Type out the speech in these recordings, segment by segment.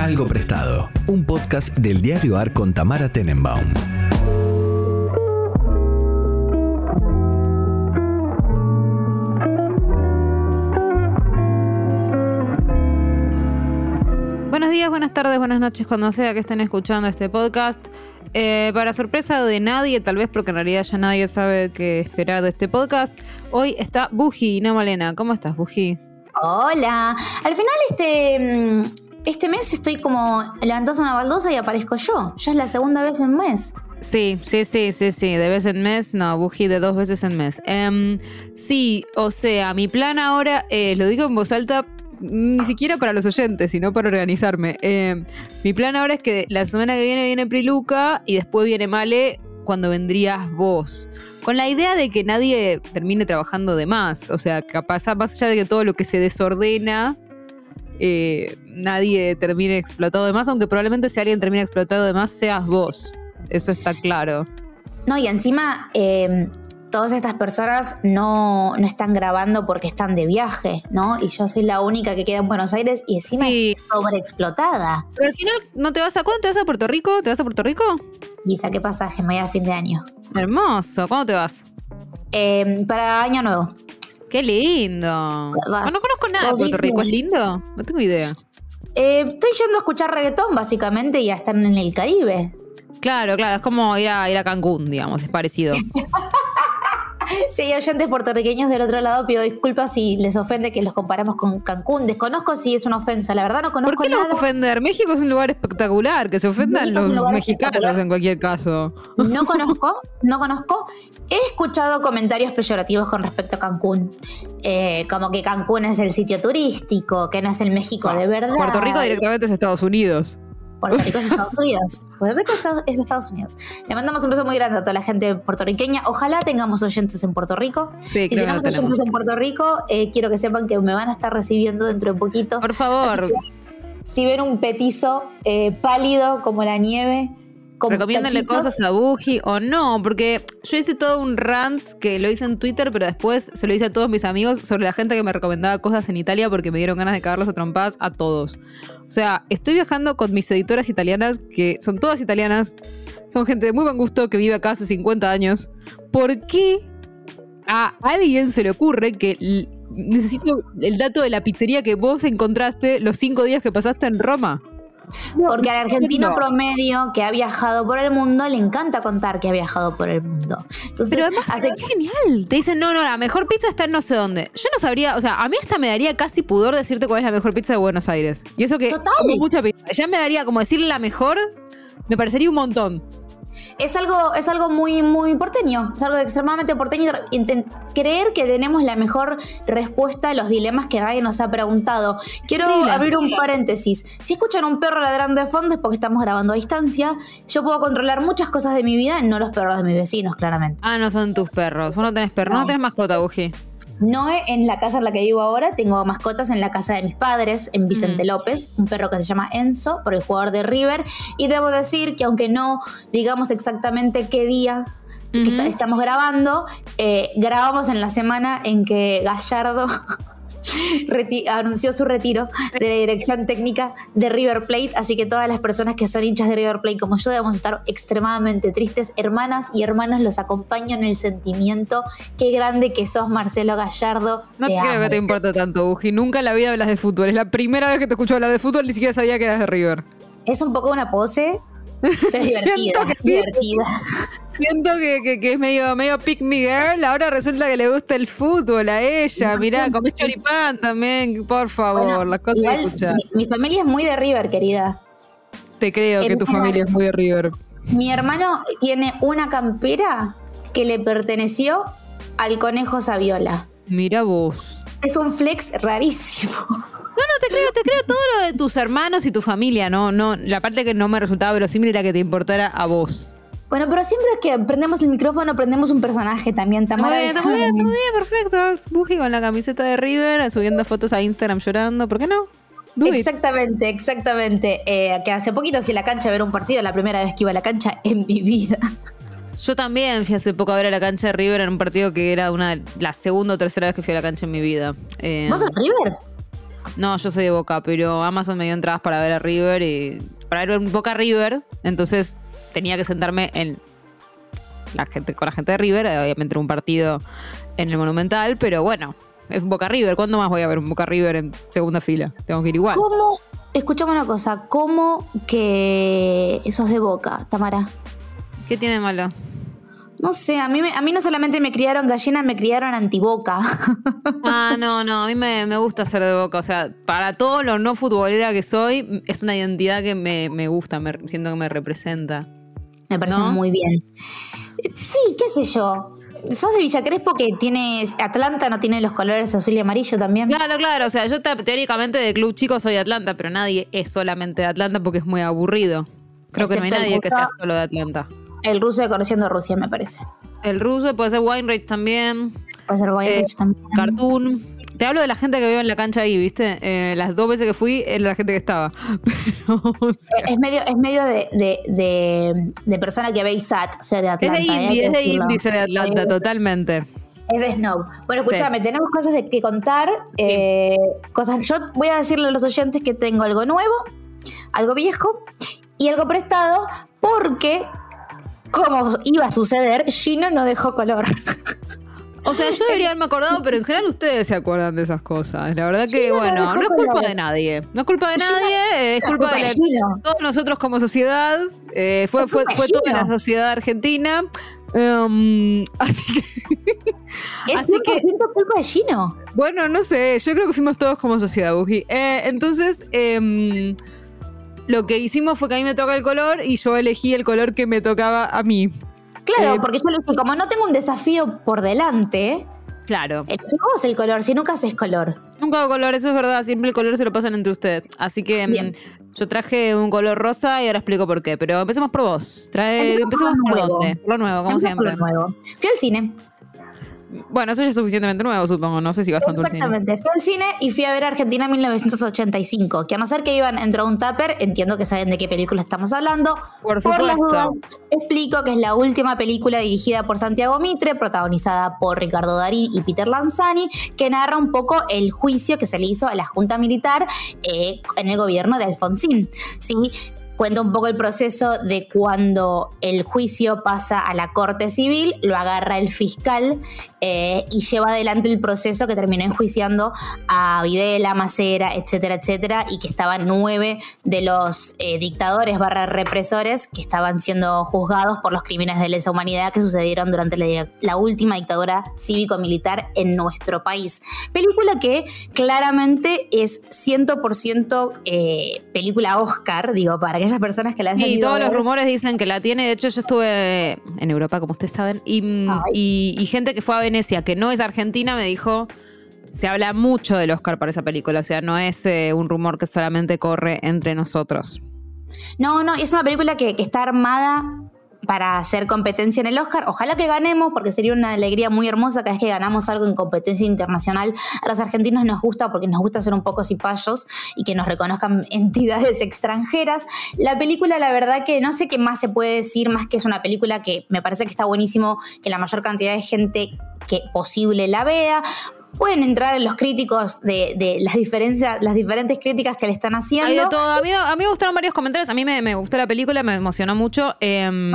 Algo Prestado, un podcast del diario AR con Tamara Tenenbaum. Buenos días, buenas tardes, buenas noches, cuando sea que estén escuchando este podcast. Eh, para sorpresa de nadie, tal vez porque en realidad ya nadie sabe qué esperar de este podcast, hoy está Buji, no Malena. ¿Cómo estás, Buji? Hola. Al final este, mm, este mes estoy como levantando una baldosa y aparezco yo. Ya es la segunda vez en mes. Sí, sí, sí, sí, sí, de vez en mes, no, Buji de dos veces en mes. Em, sí, o sea, mi plan ahora, es, lo digo en voz alta, ni siquiera para los oyentes, sino para organizarme. Em, mi plan ahora es que la semana que viene viene Priluca y después viene Male cuando vendrías vos. Con la idea de que nadie termine trabajando de más. O sea, capaz, más allá de que todo lo que se desordena, eh, nadie termine explotado de más, aunque probablemente si alguien termina explotado de más, seas vos. Eso está claro. No, y encima eh, todas estas personas no, no están grabando porque están de viaje, ¿no? Y yo soy la única que queda en Buenos Aires y encima Sí. es sobreexplotada. Pero al final, ¿no te vas a cuándo te vas a Puerto Rico? ¿Te vas a Puerto Rico? Y saqué pasaje, me voy a fin de año. Hermoso. ¿Cuándo te vas? Eh, para año nuevo. Qué lindo. Va. No, no conozco nada de Puerto Rico. ¿Es lindo? No tengo idea. Eh, estoy yendo a escuchar reggaetón, básicamente, y ya están en el Caribe. Claro, claro. Es como ir a, ir a Cancún, digamos. Es parecido. Si hay oyentes puertorriqueños del otro lado, pido disculpas si les ofende que los comparamos con Cancún. Desconozco si es una ofensa, la verdad no ¿Por conozco qué no nada. ofender? México es un lugar espectacular. Que se ofendan México los mexicanos en cualquier caso. No conozco, no conozco. He escuchado comentarios peyorativos con respecto a Cancún. Eh, como que Cancún es el sitio turístico, que no es el México de verdad. Puerto Rico directamente es Estados Unidos. Puerto Rico es Estados Unidos. Puerto Rico es Estados- es Estados Unidos. Le mandamos un beso muy grande a toda la gente puertorriqueña. Ojalá tengamos oyentes en Puerto Rico. Sí, Si tenemos oyentes en Puerto Rico, eh, quiero que sepan que me van a estar recibiendo dentro de poquito. Por favor, que, si ven un petizo eh, pálido como la nieve, recomiéndenle cosas a Buji o no, porque yo hice todo un rant que lo hice en Twitter, pero después se lo hice a todos mis amigos sobre la gente que me recomendaba cosas en Italia porque me dieron ganas de cagarlos a trompadas a todos. O sea, estoy viajando con mis editoras italianas, que son todas italianas, son gente de muy buen gusto que vive acá hace 50 años. ¿Por qué a alguien se le ocurre que necesito el dato de la pizzería que vos encontraste los cinco días que pasaste en Roma? Porque al argentino No. promedio que ha viajado por el mundo le encanta contar que ha viajado por el mundo. Entonces, Pero además hace es genial. Te dicen, no, no, la mejor pizza está en no sé dónde. Yo no sabría, o sea, a mí hasta me daría casi pudor decirte cuál es la mejor pizza de Buenos Aires. Y eso que Total. como mucha pizza. Ya me daría como decirle la mejor, me parecería un montón. es algo, es algo muy, muy porteño. Es algo extremadamente porteño. Creer que tenemos la mejor respuesta a los dilemas que nadie nos ha preguntado. Quiero Sí, abrir un paréntesis. Si escuchan un perro ladrando de fondo es porque estamos grabando a distancia. Yo puedo controlar muchas cosas de mi vida, no los perros de mis vecinos, claramente. Ah, no son tus perros. Vos no tenés perros, no, No. tenés mascota, Buji. No en la casa en la que vivo ahora, tengo mascotas en la casa de mis padres, en Vicente Mm. López, un perro que se llama Enzo, por el jugador de River. Y debo decir que aunque no digamos exactamente qué día que está- estamos grabando, eh, grabamos en la semana en que Gallardo anunció su retiro de la dirección técnica de River Plate, así que todas las personas que son hinchas de River Plate como yo debemos estar extremadamente tristes. Hermanas y hermanos, los acompaño en el sentimiento. Qué grande que sos, Marcelo Gallardo. No te creo amo. que te importe tanto, Buji. Nunca en la vida hablas de fútbol. Es la primera vez que te escucho hablar de fútbol, ni siquiera sabía que eras de River. Es un poco una pose, pero es divertida. Siento que divertida. Siento que, que- que es medio, medio pick me girl. Ahora resulta que le gusta el fútbol a ella. Mirá, comés choripán también. Por favor, Bueno, las cosas igual, escuchar. mi, mi familia es muy de River, querida. Te creo que es tu familia es muy de River. Mi hermano tiene una campera que le perteneció al conejo Saviola. Mira vos. Es un flex rarísimo. No, no, te creo, te creo todo lo de tus hermanos y tu familia, no, no, la parte que no me resultaba verosímil era que te importara a vos. Bueno, pero siempre que prendemos el micrófono, prendemos un personaje también. Tamara bien, está muy bien, está muy bien, perfecto. Buji con la camiseta de River, subiendo fotos a Instagram llorando, ¿por qué no? Do it. Exactamente, exactamente. Eh, que hace poquito fui a la cancha a ver un partido, la primera vez que iba a la cancha en mi vida. Yo también fui hace poco a ver a la cancha de River en un partido que era una la segunda o tercera vez que fui a la cancha en mi vida. Eh, ¿Vos sos River? No, yo soy de Boca, pero Amazon me dio entradas para ver a River y para ver un Boca River, entonces tenía que sentarme en la gente con la gente de River, obviamente era un partido en el Monumental, pero bueno, es Boca River, ¿cuándo más voy a ver un Boca River en segunda fila? Tengo que ir igual. ¿Cómo? Escuchame una cosa, ¿cómo que sos de Boca, Tamara? ¿Qué tiene de malo? No sé, a mí, me- a mí no solamente me criaron gallinas, me criaron antiboca. Ah, no, no, a mí me, me gusta ser de Boca, o sea, para todo lo no futbolera que soy, es una identidad que me, me gusta, me, siento que me representa. me parece ¿No? muy bien. Sí, qué sé yo. ¿Sos de Villa Crespo que tienes. Atlanta no tiene los colores azul y amarillo también? Claro, claro, o sea, yo te- teóricamente de club chico soy de Atlanta, pero nadie es solamente de Atlanta porque es muy aburrido. Creo que no hay nadie que sea solo de Atlanta. El ruso de Conociendo Rusia, me parece. El ruso puede ser Weinreich también, Puede ser Weinreich Eh, también. Cartoon. Te hablo de la gente que vive en la cancha ahí, ¿viste? Eh, las dos veces que fui era la gente que estaba. Pero, o sea, Es medio, es medio de, de, de, de persona que ve ISAT, ser de es Atlanta. de ¿eh? Indie, es de indie ser de Atlanta, totalmente. Es de Snow. Bueno, escúchame, tenemos cosas de que contar. eh, cosas. Yo voy a decirle a los oyentes que tengo algo nuevo, algo viejo y algo prestado, porque, como iba a suceder, Gino no dejó color. O sea, yo debería haberme acordado, pero en general ustedes se acuerdan de esas cosas. La verdad que, no, bueno, no, es culpa de nadie. No es culpa de nadie, es culpa de la- de todos nosotros como sociedad. eh, fue fue, fue toda la sociedad argentina. Em, así que, Es Así 100% que- culpa de Gino. bueno, no sé, yo creo que fuimos todos como sociedad, Buji. Eh, entonces, em, lo que hicimos fue que a mí me toca el color y yo elegí el color que me tocaba a mí. Claro, Eh, porque yo le dije, como no tengo un desafío por delante, Claro. elegí vos el color, si nunca haces color. Nunca hago color, eso es verdad. Siempre el color se lo pasan entre ustedes. Así que mm, Bien. yo traje un color rosa y ahora explico por qué. Pero empecemos por vos. Trae, Empecemos empecemos por por dónde. Por lo nuevo, como por siempre. lo nuevo. Fui al cine. Bueno, eso ya es suficientemente nuevo, supongo. No sé si vas tanto al cine. Exactamente. Fui al cine y fui a ver Argentina 1985. Que a no ser que iban dentro de un tupper, entiendo que saben de qué película estamos hablando. Por las supuesto. dudas, explico que es la última película dirigida por Santiago Mitre, protagonizada por Ricardo Darín y Peter Lanzani, que narra un poco el juicio que se le hizo a la Junta Militar eh, en el gobierno de Alfonsín. ¿sí? Cuenta un poco el proceso de cuando el juicio pasa a la Corte Civil, lo agarra el fiscal eh, y lleva adelante el proceso que terminó enjuiciando a Videla, Macera, etcétera, etcétera, y que estaban nueve de los eh, dictadores barra represores que estaban siendo juzgados por los crímenes de lesa humanidad que sucedieron durante la, última dictadura cívico-militar en nuestro país. Película que claramente es 100% eh, película Oscar, digo, para aquellas personas que la hayan Sí, ido a todos los rumores dicen que la tiene. De hecho, yo estuve en Europa, como ustedes saben, y, mm, y- y gente que fue a Venecia, que no es argentina, me dijo. Se habla mucho del Oscar para esa película, o sea, no es eh, un rumor que solamente corre entre nosotros. No, no, es una película que, que está armada para hacer competencia en el Oscar. Ojalá que ganemos, porque sería una alegría muy hermosa cada vez que ganamos algo en competencia internacional. A los argentinos nos gusta porque nos gusta ser un poco cipayos y que nos reconozcan entidades extranjeras. La película, la verdad que no sé qué más se puede decir, más que es una película que me parece que está buenísimo que la mayor cantidad de gente que posible la vea. Pueden entrar en los críticos de, de las diferencias, las diferentes críticas que le están haciendo. Hay de todo. A mí, a mí me gustaron varios comentarios. A mí me, me gustó la película, me emocionó mucho. Em,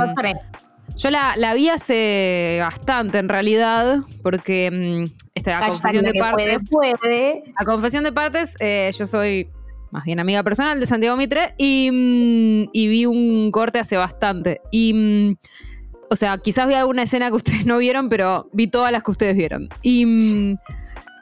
yo la, la vi hace bastante, en realidad, porque esta la Hashtag confesión de puede, partes. puede. A confesión de partes, eh, yo soy más bien amiga personal de Santiago Mitre y, mm, y vi un corte hace bastante. Y, o sea, quizás vi alguna escena que ustedes no vieron, pero vi todas las que ustedes vieron. Y,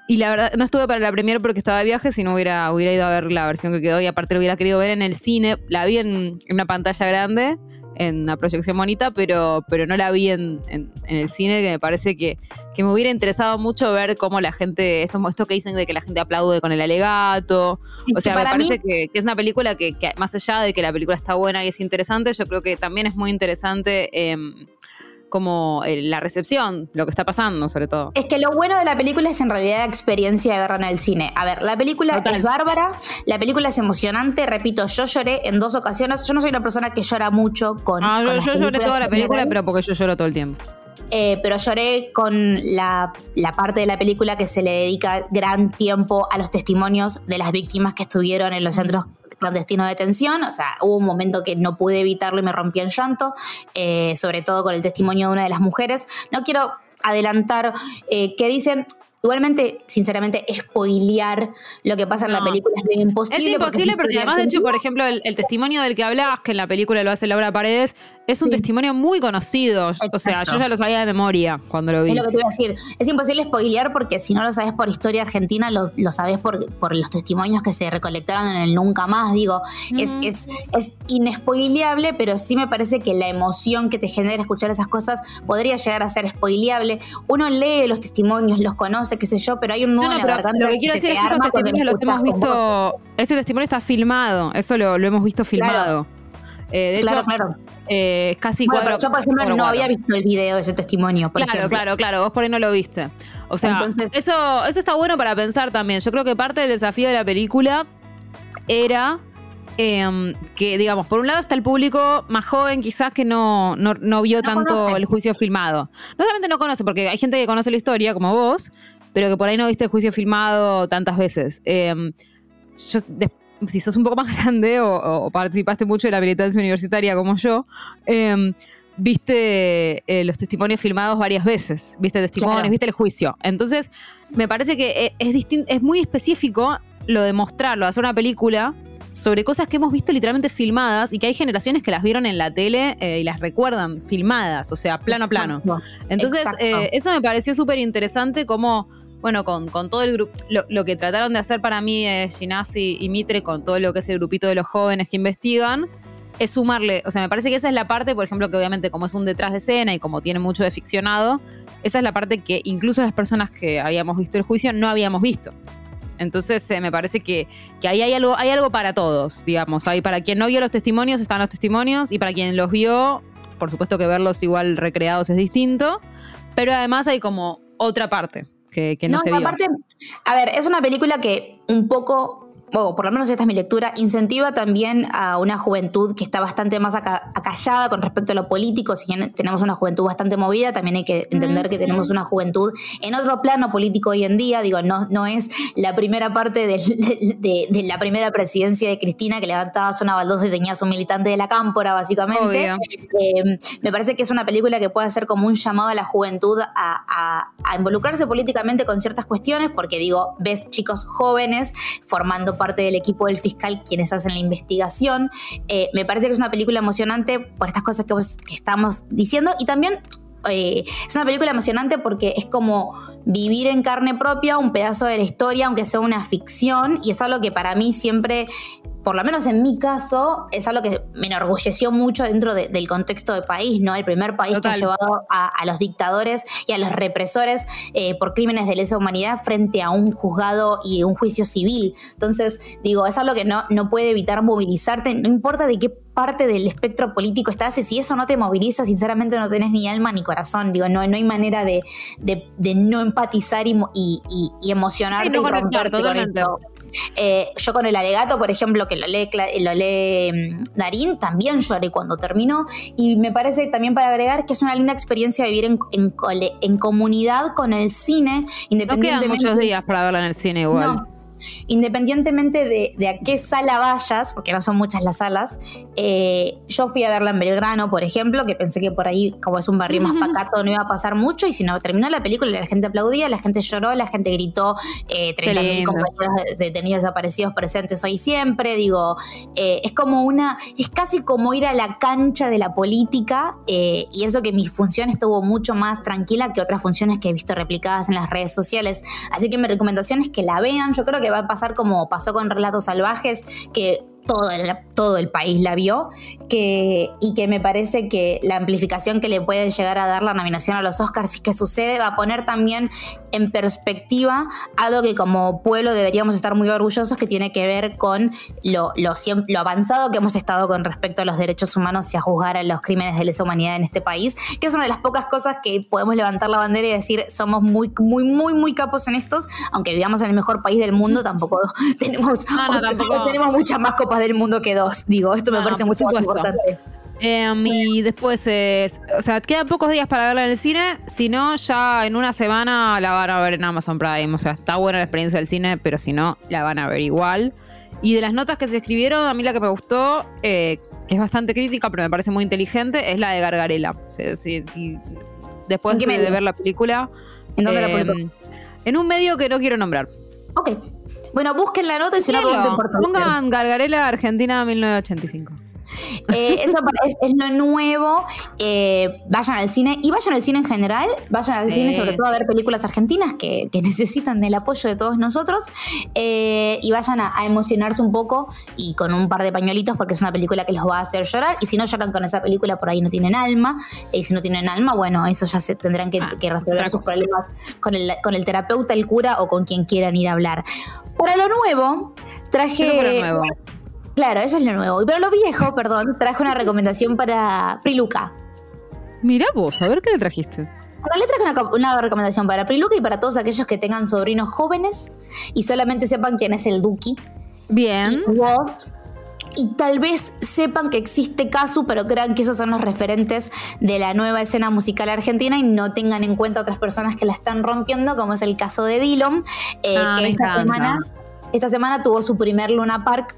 y la verdad, no estuve para la premiere porque estaba de viaje, si no hubiera, hubiera ido a ver la versión que quedó y aparte lo hubiera querido ver en el cine. La vi en, en una pantalla grande, en una proyección bonita, pero, pero no la vi en, en- en el cine, que me parece que, que me hubiera interesado mucho ver cómo la gente, esto, esto que dicen de que la gente aplaude con el alegato. Es O sea, me mí- parece que, que es una película que, que más allá de que la película está buena y es interesante, yo creo que también es muy interesante em, como eh, la recepción, lo que está pasando, sobre todo. Es que lo bueno de la película es en realidad la experiencia de verla en el cine. A ver, la película Total. es bárbara, la película es emocionante, repito, yo lloré en dos ocasiones. Yo no soy una persona que llora mucho con. Ah, con yo, las yo lloré toda la película, pero porque yo lloro todo el tiempo. eh, pero lloré con la, la, parte de la película que se le dedica gran tiempo a los testimonios de las víctimas que estuvieron en los centros clandestinos de detención, o sea, hubo un momento que no pude evitarlo y me rompí en llanto, eh, sobre todo con el testimonio de una de las mujeres. No quiero adelantar eh, qué dicen, Igualmente, sinceramente, spoilear lo que pasa en la película es imposible. Es imposible porque, además, de hecho, por ejemplo, el, testimonio del que hablabas, que en la película lo hace Laura Paredes, es un testimonio muy conocido. O sea, yo ya lo sabía de memoria cuando lo vi. Es lo que te voy a decir. Es imposible spoilear porque si no lo sabes por historia argentina, lo, lo sabes por, por los testimonios que se recolectaron en el Nunca Más. Digo, es, es, es inespoileable, pero sí me parece que la emoción que te genera escuchar esas cosas podría llegar a ser spoileable. Uno lee los testimonios, los conoce, qué sé yo, pero hay un en la garganta. Lo que quiero decir es que esos testimonios los hemos visto. Ese testimonio está filmado, eso lo, lo hemos visto filmado. Eh, de claro, claro. Eh, casi bueno, pero yo, por ejemplo, no había visto el video de ese testimonio. Por claro, claro, claro. Vos por ahí no lo viste. O sea, eso, eso está bueno para pensar también. Yo creo que parte del desafío de la película era em, que, digamos, por un lado está el público más joven, quizás que no, no, vio tanto el juicio filmado. No solamente no conoce, porque hay gente que conoce la historia, como vos, pero que por ahí no viste el juicio filmado tantas veces. Em, yo, si sos un poco más grande o, participaste mucho de la militancia universitaria como yo, em, viste eh, los testimonios filmados varias veces, viste testimonios, viste el juicio. Entonces, me parece que eh, es, es muy específico lo de mostrarlo, hacer una película sobre cosas que hemos visto literalmente filmadas y que hay generaciones que las vieron en la tele eh, y las recuerdan filmadas, o sea, plano a plano. Entonces, eso me pareció súper interesante como bueno, con, todo el grupo, lo, que trataron de hacer para mí eh, Ginasi y Mitre con todo lo que es el grupito de los jóvenes que investigan, es sumarle, o sea, me parece que esa es la parte, por ejemplo, que obviamente como es un detrás de escena y como tiene mucho de ficcionado, esa es la parte que incluso las personas que habíamos visto el juicio no habíamos visto. Entonces eh, me parece que, ahí hay algo, hay algo para todos, digamos. Hay, para quien no vio los testimonios están los testimonios y para quien los vio, por supuesto que verlos igual recreados es distinto, pero además hay como otra parte que, no, no aparte, a ver, es una película que un poco o por lo menos esta es mi lectura, incentiva también a una juventud que está bastante más acallada con respecto a lo político. Si bien tenemos una juventud bastante movida, también hay que entender que tenemos una juventud en otro plano político hoy en día. Digo, no, no es la primera parte de, la primera presidencia de Cristina que levantabas una baldosa y tenías un militante de la cámpora, básicamente. Eh, me parece que es una película que puede ser como un llamado a la juventud a, a involucrarse políticamente con ciertas cuestiones, porque digo, ves chicos jóvenes formando parte del equipo del fiscal quienes hacen la investigación. Eh, me parece que es una película emocionante por estas cosas que, que estamos diciendo y también eh, es una película emocionante porque es como vivir en carne propia un pedazo de la historia, aunque sea una ficción, y es algo que para mí siempre por lo menos en mi caso, es algo que me enorgulleció mucho dentro del contexto del país, ¿no? El primer país que ha llevado a, los dictadores y a los represores eh, por crímenes de lesa humanidad frente a un juzgado y un juicio civil. Entonces, digo, es algo que no, no puede evitar movilizarte, no importa de qué parte del espectro político estás, y si eso no te moviliza, sinceramente no tenés ni alma ni corazón, digo, no, no hay manera de, no empatizar y, y, emocionarte y romperte eh, yo con el alegato, por ejemplo, que lo lee, lo lee mm, Darín, también lloré cuando terminó. Y me parece también para agregar que es una linda experiencia vivir en, en, comunidad con el cine, independientemente. No quedan muchos días para verla en el cine igual independientemente de, a qué sala vayas, porque no son muchas las salas, eh, yo fui a verla en Belgrano, por ejemplo, que pensé que por ahí, como es un barrio más pacato, no iba a pasar mucho, y si no terminó la película, la gente aplaudía, la gente lloró, la gente gritó, eh, 30.000 compañeros detenidos desaparecidos presentes hoy siempre, digo, eh, es como una, es casi como ir a la cancha de la política, eh, y eso que mi función estuvo mucho más tranquila que otras funciones que he visto replicadas en las redes sociales, así que mi recomendación es que la vean, yo creo que va a pasar como pasó con Relatos Salvajes, que todo el, todo el país la vio, que, y que me parece que la amplificación que le puede llegar a dar la nominación a los Oscars, si es que sucede, va a poner también en perspectiva algo que como pueblo deberíamos estar muy orgullosos, que tiene que ver con lo, lo, lo avanzado que hemos estado con respecto a los derechos humanos y a juzgar a los crímenes de lesa humanidad en este país, que es una de las pocas cosas que podemos levantar la bandera y decir somos muy, muy, muy, muy capos en estos, aunque vivamos en el mejor país del mundo, tampoco tenemos, tenemos muchas más copas del mundo que dos. Digo, esto me parece muy importante. Em, y después, es- o sea, quedan pocos días para verla en el cine. Si no, ya en una semana la van a ver en Amazon Prime. O sea, está buena la experiencia del cine, pero si no, la van a ver igual. Y de las notas que se escribieron, a mí la que me gustó, eh, que es bastante crítica, pero me parece muy inteligente, es la de Gargarela. O sea, si- si- después ¿En qué de, ver la película. ¿En dónde la em, publicó? En un medio que no quiero nombrar. Ok. Bueno, busquen la nota y si no. Pongan Gargarela Argentina 1985. Eh, eso es, es lo nuevo. Eh, vayan al cine y vayan al cine en general. Vayan al Sí. cine sobre todo a ver películas argentinas que, que necesitan del apoyo de todos nosotros. Eh, y vayan a, a emocionarse un poco y con un par de pañuelitos porque es una película que los va a hacer llorar. Y si no lloran con esa película, por ahí no tienen alma. Y si no tienen alma, bueno, eso ya se tendrán que, Ah, que resolver sus problemas con el, con el terapeuta, el cura o con quien quieran ir a hablar. Para lo nuevo, traje. Lo nuevo. Claro, eso es lo nuevo. Pero lo viejo, perdón, traje una recomendación para Priluca. Mirá vos, a ver qué le trajiste. Realidad traje una, co- una recomendación para Priluca y para todos aquellos que tengan sobrinos jóvenes y solamente sepan quién es el Duki. Bien. Y vos. Y tal vez sepan que existe Kazu, pero crean que esos son los referentes de la nueva escena musical argentina y no tengan en cuenta otras personas que la están rompiendo, como es el caso de Dillon, eh, Ah, que me esta encanta. semana, esta semana tuvo su primer Luna Park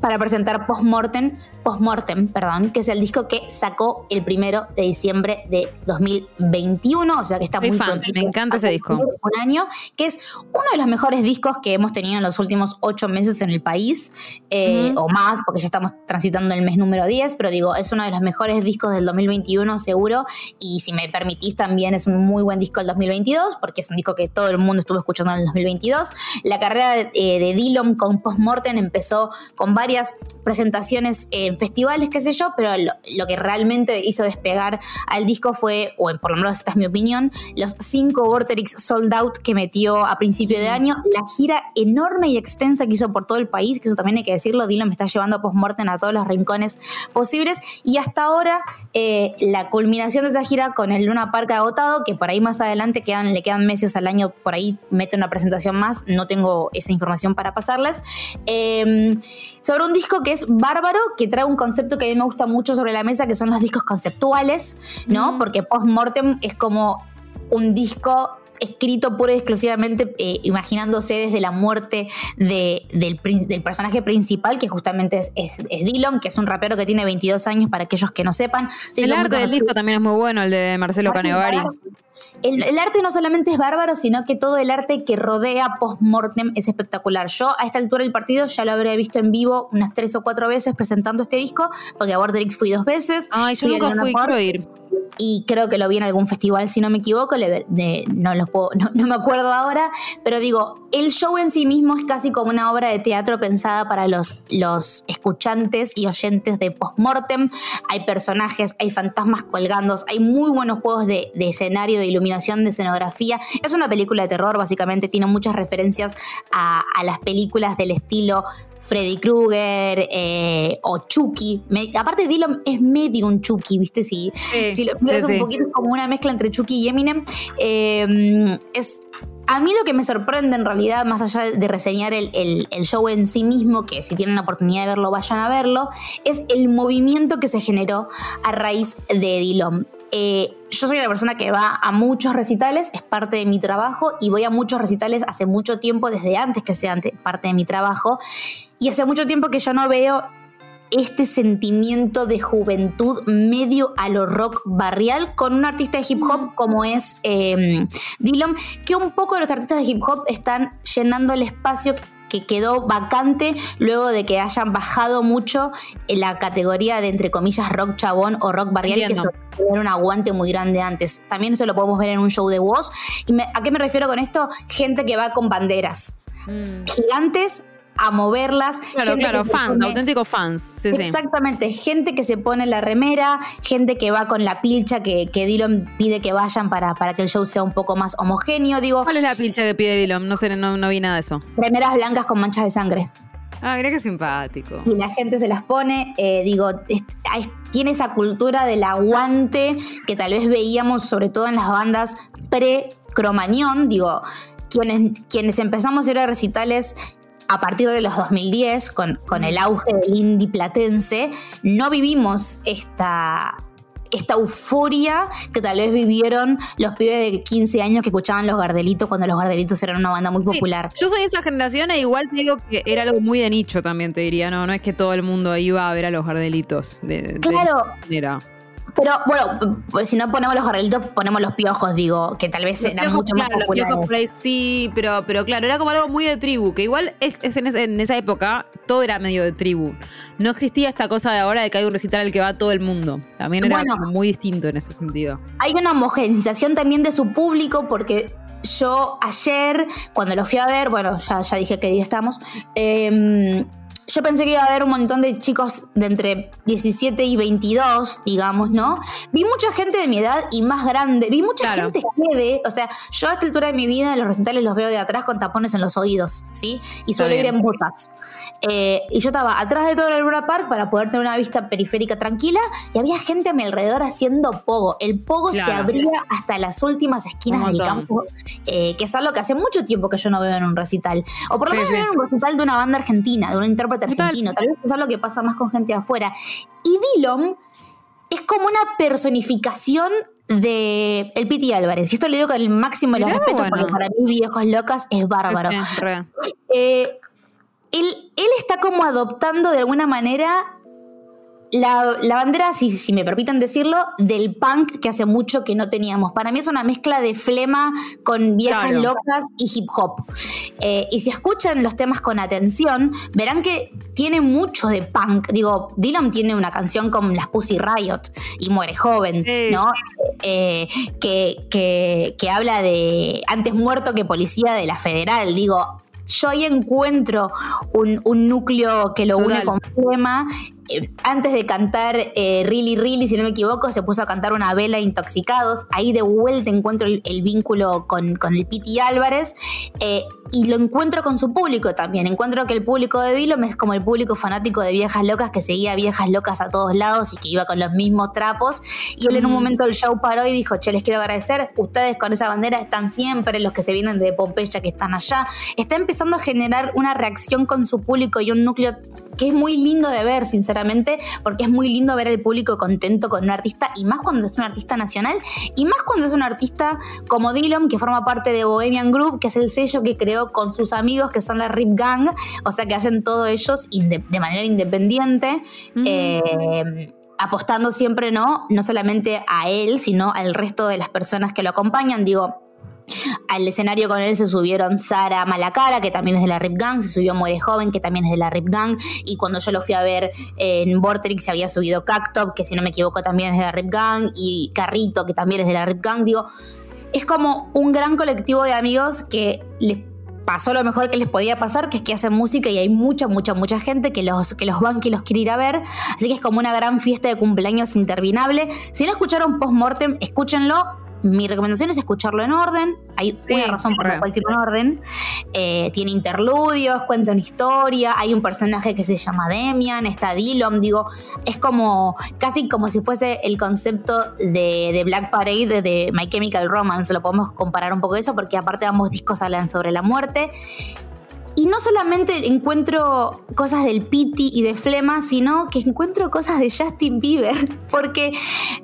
para presentar Postmortem, Postmortem, perdón, que es el disco que sacó el primero de diciembre de 2021, o sea que está Soy muy fan, me encanta ese disco. Un año, que es uno de los mejores discos que hemos tenido en los últimos ocho meses en el país, eh, Ujú. o más, porque ya estamos transitando el mes número 10, pero digo, es uno de los mejores discos del 2021 seguro, y si me permitís también es un muy buen disco del 2022, porque es un disco que todo el mundo estuvo escuchando en el 2022. La carrera de, eh, de Dillon con Postmortem empezó con varias presentaciones en festivales, qué sé yo, pero lo, que realmente hizo despegar al disco fue, o por lo menos esta es mi opinión, los cinco Vorterix Sold Out que metió a principio de año, la gira enorme y extensa que hizo por todo el país, que eso también hay que decirlo, Dylan me está llevando Postmortem a todos los rincones posibles, y hasta ahora eh, la culminación de esa gira con el Luna Park agotado, que por ahí más adelante le quedan meses al año, por ahí mete una presentación más, no tengo esa información para pasarles. Eh, sobre un disco que es bárbaro, que trae un concepto que a mí me gusta mucho sobre la mesa, que son los discos conceptuales, ¿no? Mm. Porque Postmortem es como un disco escrito pura y exclusivamente eh, imaginándose desde la muerte de- del, del personaje principal, que justamente es, es, es Dillon, que es un rapero que tiene 22 años, para aquellos que no sepan. Se el arte del disco también es muy bueno, el de Marcelo Canevari. El, el arte no solamente es bárbaro, sino que todo el arte que rodea post-mortem es espectacular. Yo a esta altura del partido ya lo habré visto en vivo unas tres o cuatro veces presentando este disco, porque a Borderix fui dos veces. Ay, yo fui nunca fui, quiero ir. Y creo que lo vi en algún festival, si no me equivoco, no, no, me acuerdo ahora, pero digo, el show en sí mismo es casi como una obra de teatro pensada para los, los escuchantes y oyentes de postmortem. Hay personajes, hay fantasmas colgando, hay muy buenos juegos de, de escenario, de iluminación, de escenografía. Es una película de terror, básicamente, tiene muchas referencias a las películas del estilo Freddy Krueger eh, o Chucky. Me- aparte, Dylan es medio un Chucky, ¿viste? Si, Sí, si lo sí, un poquito, como una mezcla entre Chucky y Eminem. Eh, es. A mí lo que me sorprende en realidad, más allá de reseñar el, show en sí mismo, que si tienen la oportunidad de verlo, vayan a verlo, es el movimiento que se generó a raíz de Dylan. Eh, yo soy una persona que va a muchos recitales, es parte de mi trabajo, y voy a muchos recitales hace mucho tiempo, desde antes que sea parte de mi trabajo, y hace mucho tiempo que yo no veo este sentimiento de juventud medio a lo rock barrial con un artista de hip hop como es eh, Dylan, que un poco de los artistas de hip hop están llenando el espacio que quedó vacante luego de que hayan bajado mucho en la categoría de entre comillas rock chabón o rock barrial Entiendo. que sobre- era un aguante muy grande antes. También esto lo podemos ver en un show de voz. ¿Y me- a qué me refiero con esto? Gente que va con banderas Mm. gigantes a moverlas. Claro, claro, que fans, pone- auténticos fans. Sí, sí. Exactamente, gente que se pone la remera, gente que va con la pilcha que, que Dylan pide que vayan para, para que el show sea un poco más homogéneo. Digo, ¿Cuál es la pilcha que pide Dylan? No sé, no, no vi nada de eso. remeras blancas con manchas de sangre. Ah, mira qué simpático. Y la gente se las pone, eh, digo, es- tiene esa cultura del aguante que tal vez veíamos sobre todo en las bandas pre-cromañón, digo, quienes, quienes empezamos a ir a recitales a partir de los 2010, con, con el auge del indie platense, no vivimos esta, esta euforia que tal vez vivieron los pibes de 15 años que escuchaban Los Gardelitos cuando Los Gardelitos eran una banda muy popular. Yo soy de esa generación e igual te digo que era algo muy de nicho también, te diría. No, no es que todo el mundo iba a ver a Los Gardelitos. De, claro. De pero bueno, pues si no ponemos los jarrelitos, ponemos los piojos, digo, que tal vez eran mucho más populares. Los piojos sí, pero, pero claro, era como algo muy de tribu, que igual es, en, esa época todo era medio de tribu. No existía esta cosa de ahora de que hay un recital al que va todo el mundo. También era muy distinto en ese sentido. Hay una homogenización también de su público porque yo ayer, cuando lo fui a ver, bueno, ya, ya dije que día estamos, eh, yo pensé que iba a haber un montón de chicos de entre 17 y 22, digamos, ¿no? Vi mucha gente de mi edad y más grande. Vi mucha gente que o sea, yo a esta altura de mi vida los recitales los veo de atrás con tapones en los oídos, ¿sí? Y suelo ir en botas. Eh, y yo estaba atrás de todo el Luna Park para poder tener una vista periférica tranquila y había gente a mi alrededor haciendo pogo. El pogo se abría hasta las últimas esquinas del campo, eh, que es algo que hace mucho tiempo que yo no veo en un recital. O por lo menos en un recital de una banda argentina, de un intérprete argentino. Tal vez es algo que pasa más con gente afuera. Y Dillon es como una personificación de el Piti Álvarez. Y esto lo digo con el máximo de los respetos porque para mí Viejos Locas es bárbaro. Eh, él, él está como adoptando de alguna manera la, bandera, si, si, me permiten decirlo, del punk que hace mucho que no teníamos. Para mí es una mezcla de flema con viejas locas y hip hop. Eh, y si escuchan los temas con atención, verán que tiene mucho de punk. Digo, Dylan tiene una canción con las Pussy Riot y Muere Joven, ¿no? Eh, que, que, que habla de antes muerto que policía de la federal. Digo, yo ahí encuentro un, núcleo que lo une con Flema eh, antes de cantar eh, Really Really, si no me equivoco, se puso a cantar una vela intoxicados. Ahí de vuelta encuentro el, vínculo con, con, el Piti Álvarez. Eh, y lo encuentro con su público también. Encuentro que el público de Dillom es como el público fanático de viejas locas que seguía viejas locas a todos lados y que iba con los mismos trapos. Y él en un momento del show paró y dijo, che, les quiero agradecer, ustedes con esa bandera están siempre, los que se vienen de Pompeya que están allá. Está empezando a generar una reacción con su público y un núcleo que es muy lindo de ver, sinceramente, porque es muy lindo ver al público contento con un artista, y más cuando es un artista nacional, y más cuando es un artista como Dylan, que forma parte de Bohemian Group, que es el sello que creó con sus amigos, que son la Rip Gang, o sea que hacen todo ellos de manera independiente. Mm. Eh, apostando siempre, ¿no? No solamente a él, sino al resto de las personas que lo acompañan. Digo, al escenario con él se subieron Sara Malacara, que también es de la Rip Gang, se subió Muere Joven, que también es de la Rip Gang, y cuando yo lo fui a ver en Vortrix se había subido Cactop, que si no me equivoco también es de la Rip Gang, y Carrito, que también es de la Rip Gang, digo, es como un gran colectivo de amigos que les pasó lo mejor que les podía pasar, que es que hacen música y hay mucha, mucha, mucha gente que los, que los van, que los quiere ir a ver. Así que es como una gran fiesta de cumpleaños interminable. Si no escucharon Postmortem, escúchenlo mi recomendación es escucharlo en orden. Hay una razón por la cual tiene un orden. Eh, tiene interludios, cuenta una historia. Hay un personaje que se llama Demian, está Dillon. Digo, es como casi como si fuese el concepto de, Black Parade de My Chemical Romance. Lo podemos comparar un poco de eso porque aparte ambos discos hablan sobre la muerte. Y no solamente encuentro cosas del Piti y de Flema, sino que encuentro cosas de Justin Bieber. Porque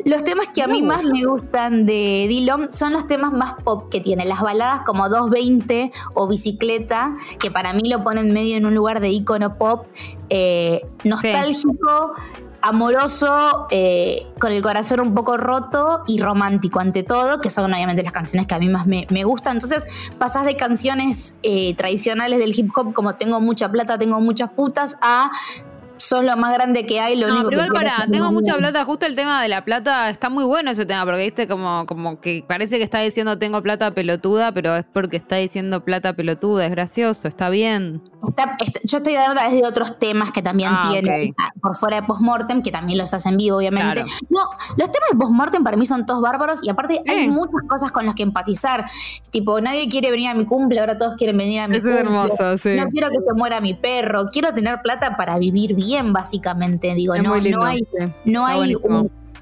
los temas que a mí más me gustan de Dillon son los temas más pop que tiene. Las baladas como 220 o Bicicleta, que para mí lo ponen medio en un lugar de icono pop, eh, nostálgico, amoroso, eh, con el corazón un poco roto y romántico ante todo, que son obviamente las canciones que a mí más me, gustan. Entonces pasas de canciones eh, tradicionales del hip hop como Tengo mucha plata, tengo muchas putas, a sos lo más grande que hay, lo único pero igual para, tengo mucha plata, justo el tema de la plata, está muy bueno ese tema, porque viste como, como que parece que está diciendo tengo plata pelotuda, pero es porque está diciendo plata pelotuda, es gracioso, está bien. yo estoy dando de otros temas que también ah, tienen por fuera de postmortem, que también los hacen vivo, obviamente. No, los temas de postmortem para mí son todos bárbaros y aparte hay muchas cosas con las que empatizar. Tipo, nadie quiere venir a mi cumple, ahora todos quieren venir a mi cumple. hermoso, sí. No quiero que se muera mi perro, quiero tener plata para vivir bien básicamente. Digo, no, no hay, no hay,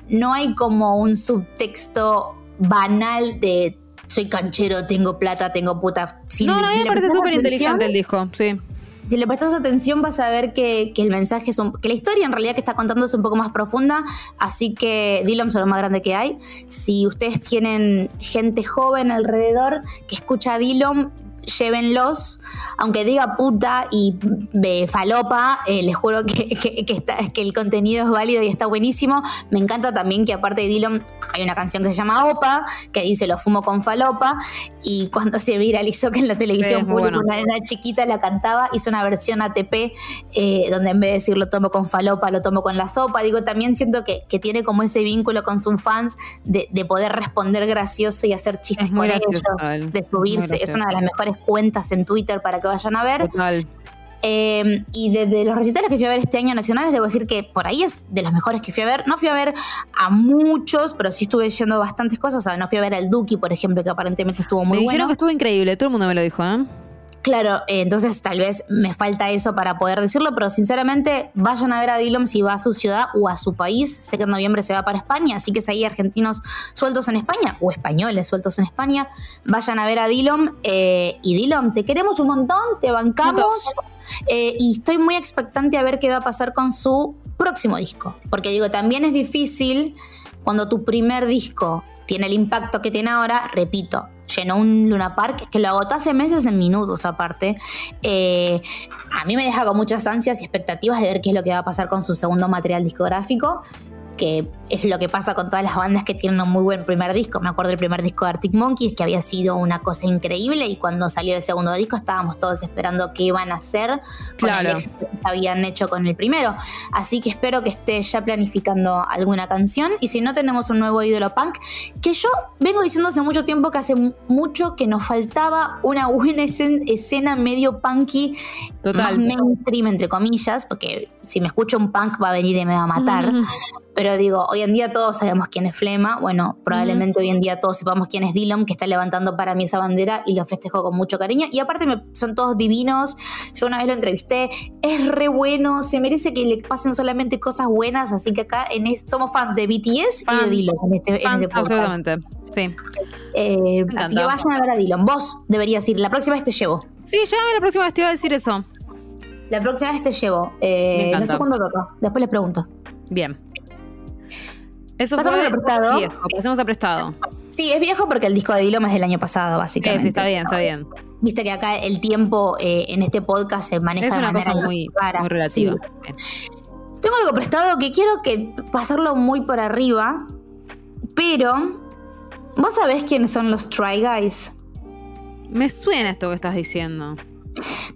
no hay como un subtexto banal de soy canchero, tengo plata, tengo puta. no, no, mí me parece súper inteligente el disco, sí. si le prestas atención vas a ver que, que el mensaje es un, que la historia en realidad que está contando es un poco más profunda, así que Dylan es lo más grande que hay. Si ustedes tienen gente joven alrededor que escucha a Dylan, llévenlos, aunque diga puta y de falopa, eh, les juro que, que, está, que, el contenido es válido y está buenísimo. Me encanta también que aparte de Dylan hay una canción que se llama Opa, que dice lo fumo con falopa, y cuando se viralizó que en la televisión pública una nena chiquita la cantaba, hizo una versión ATP, eh, donde en vez de decir lo tomo con falopa, lo tomo con la sopa, digo, también siento que, tiene como ese vínculo con sus fans de, poder responder gracioso y hacer chistes con ellos, de subirse, es una de las mejores cuentas en Twitter para que vayan a ver. Em, y de, los recitales que fui a ver este año nacionales, debo decir que por ahí es de los mejores que fui a ver. No fui a ver a muchos, pero sí estuve yendo bastantes cosas. O sea, no fui a ver al Duki, por ejemplo, que aparentemente estuvo muy me bueno. Dijeron que estuvo increíble, todo el mundo me lo dijo, ¿eh? Claro, eh, entonces tal vez me falta eso para poder decirlo, pero sinceramente vayan a ver a Dillon si va a su ciudad o a su país. Sé que en noviembre se va para España, así que si hay argentinos sueltos en España o españoles sueltos en España, vayan a ver a Dillon. Eh, y Dillon, te queremos un montón, te bancamos eh, y estoy muy expectante a ver qué va a pasar con su próximo disco. Porque digo, también es difícil cuando tu primer disco tiene el impacto que tiene ahora, repito, llenó un Luna Park que lo agotó hace meses en minutos aparte. Eh, a mí me deja con muchas ansias y expectativas de ver qué es lo que va a pasar con su segundo material discográfico que es lo que pasa con todas las bandas que tienen un muy buen primer disco. Me acuerdo del primer disco de Arctic Monkeys, que había sido una cosa increíble, y cuando salió el segundo disco estábamos todos esperando qué iban a hacer con el éxito que habían hecho con el primero. Así que espero que esté ya planificando alguna canción, y si no tenemos un nuevo ídolo punk, que yo vengo diciendo hace mucho tiempo que hace mucho que nos faltaba una buena escena medio punky, más mainstream, entre comillas, porque si me escucho un punk va a venir y me va a matar. Pero digo, hoy en día todos sabemos quién es Flema. Bueno, probablemente hoy en día todos sepamos quién es Dylan, que está levantando para mí esa bandera y lo festejo con mucho cariño. Y aparte son todos divinos. Yo una vez lo entrevisté. Es re bueno. Se merece que le pasen solamente cosas buenas. Así que acá en somos fans de BTS y de Dylan en este, en este Absolutamente. Sí. Eh, así que vayan a ver a Dylan. Vos deberías ir. La próxima vez te llevo. Sí, ya la próxima vez te iba a decir eso. La próxima vez te llevo. Eh, no sé cuándo toca. Después les pregunto. Bien. Eso Pasamos fue prestado. Viejo, pasemos a prestado. Sí, es viejo porque el disco de Diloma es del año pasado, básicamente. Sí, está bien, está bien. Viste que acá el tiempo eh, en este podcast se maneja de manera muy, muy relativa. Tengo algo prestado que quiero que pasarlo muy por arriba, pero ¿vos sabés quiénes son los Try Guys? Me suena esto que estás diciendo.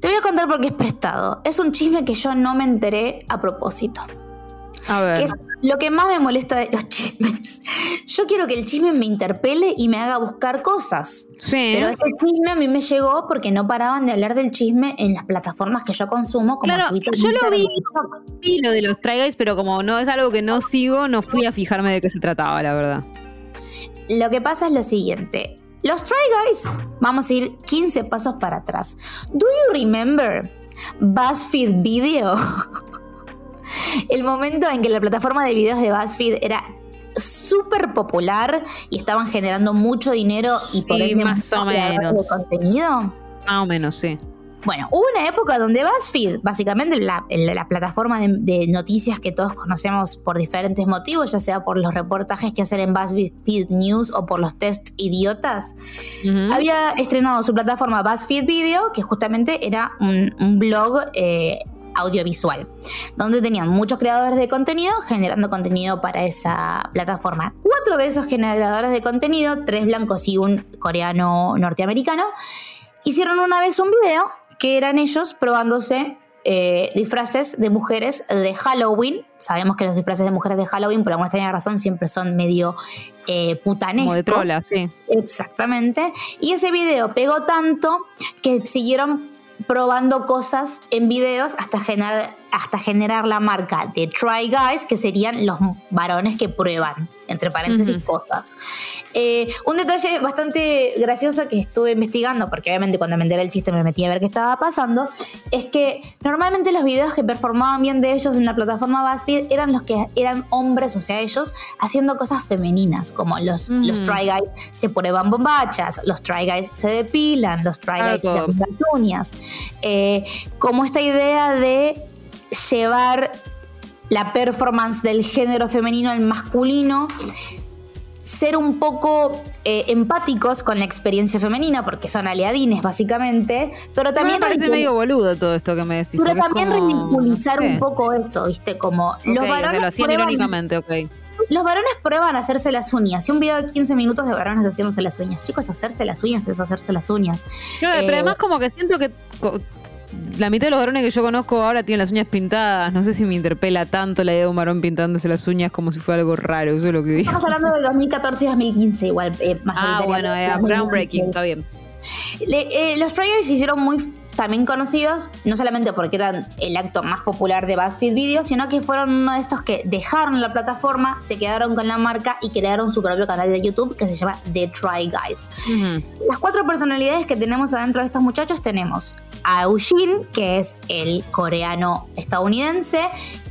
Te voy a contar por qué es prestado. Es un chisme que yo no me enteré a propósito. A ver. es lo que más me molesta de los chismes. Yo quiero que el chisme me interpele y me haga buscar cosas. Sí. Pero este chisme a mí me llegó porque no paraban de hablar del chisme en las plataformas que yo consumo, como claro, Twitter. Yo lo vi, vi lo de los Try Guys, pero como no es algo que no sigo, no fui a fijarme de qué se trataba, la verdad. Lo que pasa es lo siguiente. Los Try Guys, vamos a ir 15 pasos para atrás. ¿Do you remember BuzzFeed Video? el momento en que la plataforma de videos de BuzzFeed era súper popular y estaban generando mucho dinero y por ende más o menos. de contenido. Más o menos, sí. Bueno, hubo una época donde BuzzFeed, básicamente la, la plataforma de, noticias que todos conocemos por diferentes motivos, ya sea por los reportajes que hacen en BuzzFeed News o por los test idiotas, había estrenado su plataforma BuzzFeed Video, que justamente era un, blog eh, audiovisual, donde tenían muchos creadores de contenido generando contenido para esa plataforma. Cuatro de esos generadores de contenido, tres blancos y un coreano norteamericano, hicieron una vez un video que eran ellos probándose eh, disfraces de mujeres de Halloween. Sabemos que los disfraces de mujeres de Halloween, por alguna extraña razón, siempre son medio eh, putanescos. Como de trola, sí. Exactamente. Y ese video pegó tanto que siguieron probando cosas en videos hasta generar, hasta generar la marca de Try Guys, que serían los varones que prueban entre paréntesis, cosas. Eh, un detalle bastante gracioso que estuve investigando, porque obviamente cuando me enteré el chiste me metí a ver qué estaba pasando, es que normalmente los videos que performaban bien de ellos en la plataforma BuzzFeed eran los que eran hombres, o sea, ellos haciendo cosas femeninas, como los, los Try Guys se prueban bombachas, los Try Guys se depilan, los Try Guys se hacen las uñas. Eh, como esta idea de llevar la performance del género femenino al masculino, ser un poco eh, empáticos con la experiencia femenina, porque son aliadines básicamente, pero también... Me parece medio boludo todo esto que me decís. Pero también ridiculizar un poco eso, ¿viste? Como los varones... lo irónicamente, ok. Los varones prueban a hacerse las uñas. Y un video de 15 minutos de varones haciéndose las uñas. Chicos, hacerse las uñas es hacerse las uñas. pero eh, además como que siento que la mitad de los varones que yo conozco ahora tienen las uñas pintadas. No sé si me interpela tanto la idea de un varón pintándose las uñas como si fuera algo raro. Eso es lo que digo. Estamos hablando del 2014 y 2015, igual. Eh, ah, bueno, eh, groundbreaking, está bien. Eh, los Fridays se hicieron muy también conocidos, no solamente porque eran el acto más popular de BuzzFeed Video, sino que fueron uno de estos que dejaron la plataforma, se quedaron con la marca y crearon su propio canal de YouTube que se llama The Try Guys. Las cuatro personalidades que tenemos adentro de estos muchachos tenemos a Eugene, que es el coreano estadounidense,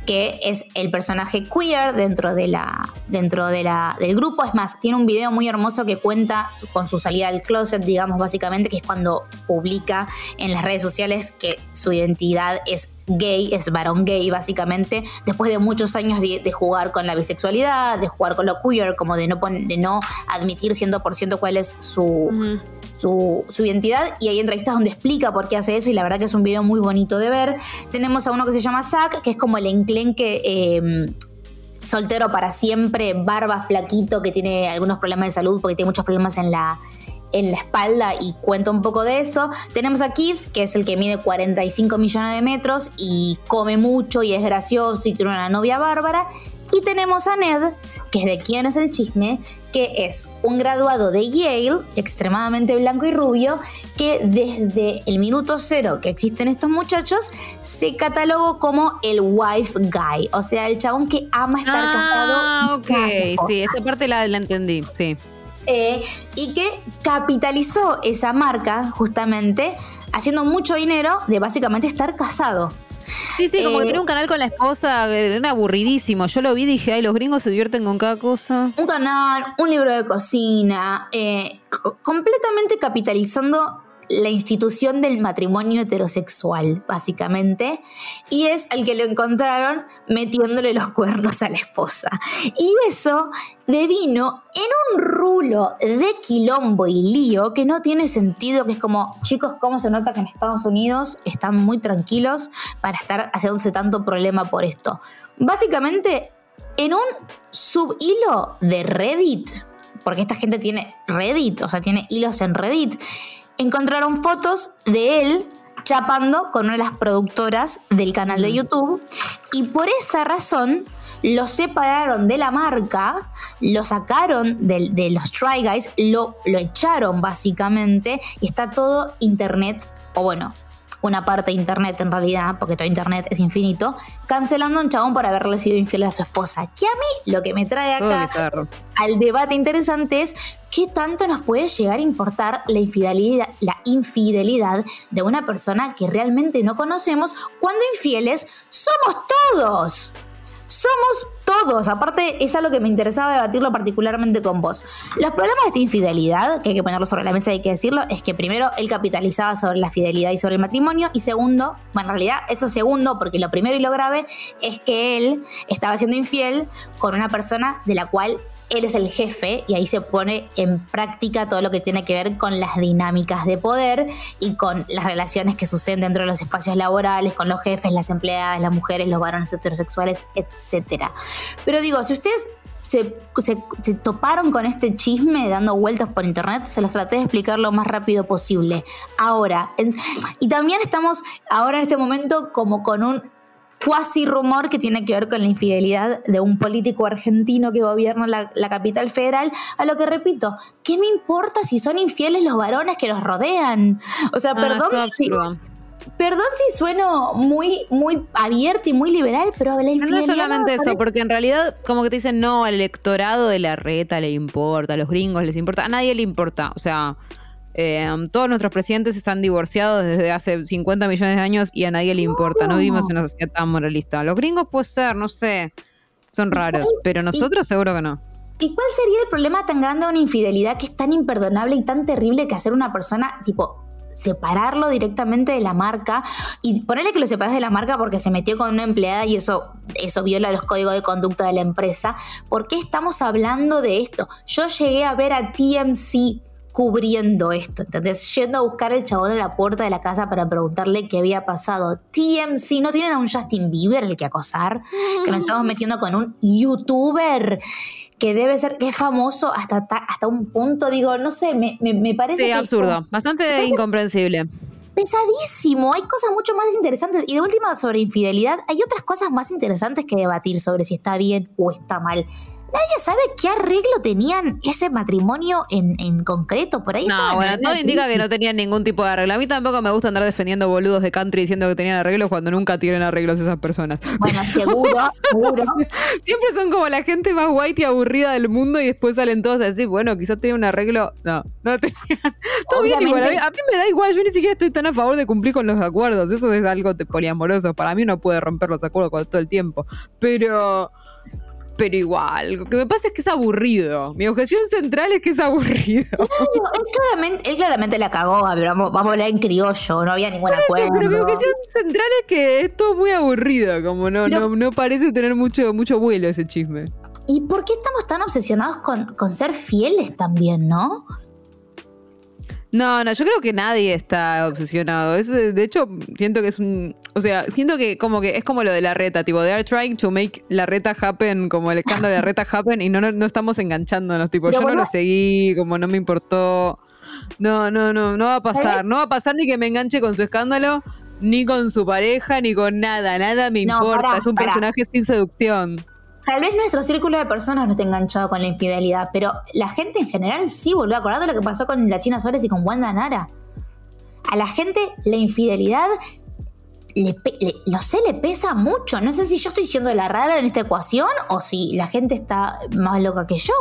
que es el personaje queer dentro, de la, dentro de la, del grupo. Es más, tiene un video muy hermoso que cuenta con su salida del closet, digamos, básicamente, que es cuando publica en las redes sociales que su identidad es gay, es varón gay básicamente, después de muchos años de, jugar con la bisexualidad, de jugar con lo queer, como de no, de no admitir 100% cuál es su, su, identidad y hay entrevistas donde explica por qué hace eso y la verdad que es un video muy bonito de ver. Tenemos a uno que se llama Zack, que es como el enclenque... Eh, soltero para siempre, barba, flaquito, que tiene algunos problemas de salud porque tiene muchos problemas en la, en la espalda y cuenta un poco de eso. Tenemos a Keith, que es el que mide 45 millones de metros y come mucho y es gracioso y tiene una novia bárbara. Y tenemos a Ned, que es de quién es el chisme, que es un graduado de Yale, extremadamente blanco y rubio, que desde el minuto cero que existen estos muchachos, se catalogó como el wife guy, o sea, el chabón que ama estar ah, casado. Ah, ok, sí, esta parte la, la entendí, sí. Eh, y que capitalizó esa marca justamente haciendo mucho dinero de básicamente estar casado. Sí, sí, como que eh, tiene un canal con la esposa, era aburridísimo. Yo lo vi y dije, ay, los gringos se divierten con cada cosa. Un canal, un libro de cocina, eh, completamente capitalizando la institución del matrimonio heterosexual, básicamente, y es al que lo encontraron metiéndole los cuernos a la esposa. Y eso devino en un rulo de quilombo y lío que no tiene sentido, que es como, chicos, ¿cómo se nota que en Estados Unidos están muy tranquilos para estar haciéndose tanto problema por esto? Básicamente, en un subhilo de Reddit, porque esta gente tiene Reddit, o sea, tiene hilos en Reddit, encontraron fotos de él chapando con una de las productoras del canal de YouTube y por esa razón lo separaron de la marca, lo sacaron de, de los Try Guys, lo, lo echaron básicamente y está todo internet, o bueno, una parte de internet en realidad, porque todo internet es infinito, cancelando a un chabón por haberle sido infiel a su esposa. Que a mí lo que me trae acá al debate interesante es qué tanto nos puede llegar a importar la infidelidad, la infidelidad de una persona que realmente no conocemos cuando infieles somos todos. Somos todos. Aparte, es algo que me interesaba debatirlo particularmente con vos. Los problemas de esta infidelidad, que hay que ponerlo sobre la mesa y hay que decirlo, es que primero él capitalizaba sobre la fidelidad y sobre el matrimonio. Y segundo, bueno, en realidad eso segundo, porque lo primero y lo grave es que él estaba siendo infiel con una persona de la cual él es el jefe y ahí se pone en práctica todo lo que tiene que ver con las dinámicas de poder y con las relaciones que suceden dentro de los espacios laborales, con los jefes, las empleadas, las mujeres, los varones heterosexuales, etc. Pero digo, si ustedes se, toparon con este chisme dando vueltas por internet, se los traté de explicar lo más rápido posible. Ahora, y también estamos ahora en este momento como con un cuasi rumor que tiene que ver con la infidelidad de un político argentino que gobierna la, capital federal, a lo que repito, ¿qué me importa si son infieles los varones que los rodean? O sea, ah, perdón. perdón si sueno muy, muy abierta y muy liberal, pero la infidelidad... No es solamente eso, porque en realidad como que te dicen, no, al electorado de la reta le importa, a los gringos les importa, a nadie le importa. O sea, eh, todos nuestros presidentes están divorciados desde hace 50 millones de años y a nadie le importa. No vivimos en una sociedad tan moralista. Los gringos puede ser, no sé, son raros, pero nosotros seguro que no. ¿Y cuál sería el problema tan grande de una infidelidad que es tan imperdonable y tan terrible que hacer una persona, tipo, separarlo directamente de la marca y ponerle que lo separas de la marca porque se metió con una empleada y eso, eso viola los códigos de conducta de la empresa. ¿Por qué estamos hablando de esto? Yo llegué a ver a TMC cubriendo esto, ¿entendés? Yendo a buscar al chabón en la puerta de la casa para preguntarle qué había pasado. TMC, ¿no tienen a un Justin Bieber el que acosar? Que nos estamos metiendo con un youtuber que debe ser, que es famoso hasta, hasta un punto, digo, no sé, me, me, parece... Sí, absurdo, bastante incomprensible. Pesadísimo, hay cosas mucho más interesantes. Y de última, sobre infidelidad, hay otras cosas más interesantes que debatir sobre si está bien o está mal. Nadie sabe qué arreglo tenían ese matrimonio en, en concreto. Por ahí No, bueno, todo indica que no tenían ningún tipo de arreglo. A mí tampoco me gusta andar defendiendo boludos de country diciendo que tenían arreglos cuando nunca tienen arreglos esas personas. Bueno, seguro, seguro. Siempre son como la gente más white y aburrida del mundo y después salen todos a decir, bueno, quizás tenían un arreglo. No, no tenían. Todo bien igual. A mí, a mí, me da igual. Yo ni siquiera estoy tan a favor de cumplir con los acuerdos. Eso es algo poliamoroso. Para mí uno puede romper los acuerdos todo el tiempo. Pero pero igual, lo que me pasa es que es aburrido. Mi objeción central es que es aburrido. él, claramente, él claramente la cagó, vamos, vamos a hablar en criollo, no había ningún acuerdo. Pero mi objeción central es que es todo muy aburrido, como no, no, no parece tener mucho, mucho vuelo ese chisme. ¿Y por qué estamos tan obsesionados con, con ser fieles también, no? No, no, yo creo que nadie está obsesionado. Es, de hecho, siento que es un. O sea, siento que como que es como lo de la reta, tipo, they are trying to make la reta happen, como el escándalo de la reta happen, y no, no, estamos enganchándonos. Tipo, yo no lo seguí, como no me importó. No, no, no, no va a pasar. No va a pasar ni que me enganche con su escándalo, ni con su pareja, ni con nada. Nada me importa. es un personaje sin seducción. Tal vez nuestro círculo de personas no esté enganchado con la infidelidad, pero la gente en general sí volvió a acordar de lo que pasó con la China Suárez y con Wanda Nara. A la gente la infidelidad le, no sé, le pesa mucho. No sé si yo estoy siendo la rara en esta ecuación o si la gente está más loca que yo.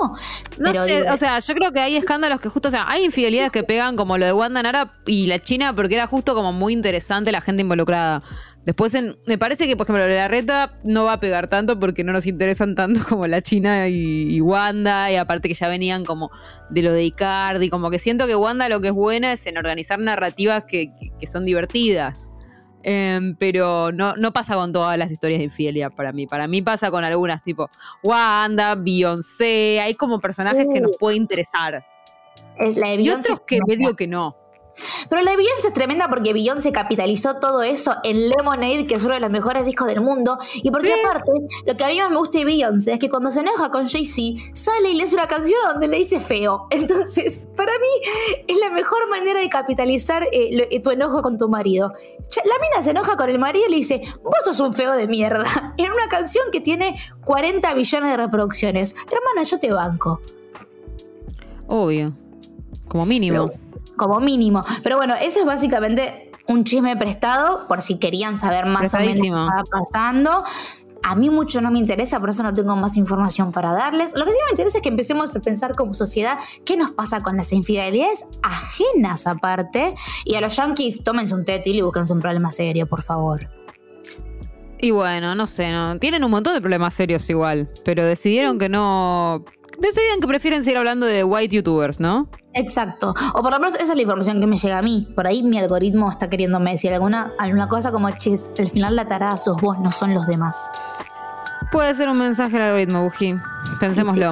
Pero o sea, yo creo que hay escándalos que justo, o sea, hay infidelidades que pegan como lo de Wanda Nara y la China porque era justo como muy interesante la gente involucrada. Después, me parece que, por ejemplo, la reta no va a pegar tanto porque no nos interesan tanto como la China y, Wanda, y aparte que ya venían como de lo de Icardi, como que siento que Wanda lo que es buena es en organizar narrativas que, son divertidas. Em, pero no, no pasa con todas las historias de infidelidad para mí. Para mí pasa con algunas tipo Wanda, Beyoncé, hay como personajes que nos puede interesar. Es la de Beyoncé. Y otros que medio que no. Pero la de Beyoncé es tremenda porque Beyoncé capitalizó todo eso en Lemonade, que es uno de los mejores discos del mundo. Y porque aparte, lo que a mí más me gusta de Beyoncé es que cuando se enoja con Jay-Z, sale y le hace una canción donde le dice feo. Entonces, para mí, es la mejor manera de capitalizar eh, eh, tu enojo con tu marido. La mina se enoja con el marido y le dice, vos sos un feo de mierda. En una canción que tiene 40 billones de reproducciones. Hermana, yo te banco. Obvio. Como mínimo como mínimo. Pero bueno, eso es básicamente un chisme prestado, por si querían saber más o menos qué estaba pasando. A mí mucho no me interesa, por eso no tengo más información para darles. Lo que sí me interesa es que empecemos a pensar como sociedad qué nos pasa con las infidelidades ajenas aparte. Y a los yankees, tómense un tetil y búsquense un problema serio, por favor. Y bueno, no sé, no. tienen un montón de problemas serios igual, pero decidieron que no Deciden que prefieren seguir hablando de white youtubers, ¿no? Exacto. O por lo menos esa es la información que me llega a mí. Por ahí mi algoritmo está queriéndome decir alguna, alguna cosa como, chis, al final la tarada sos vos, no son los demás. Puede ser un mensaje al algoritmo, Buji. Pensémoslo.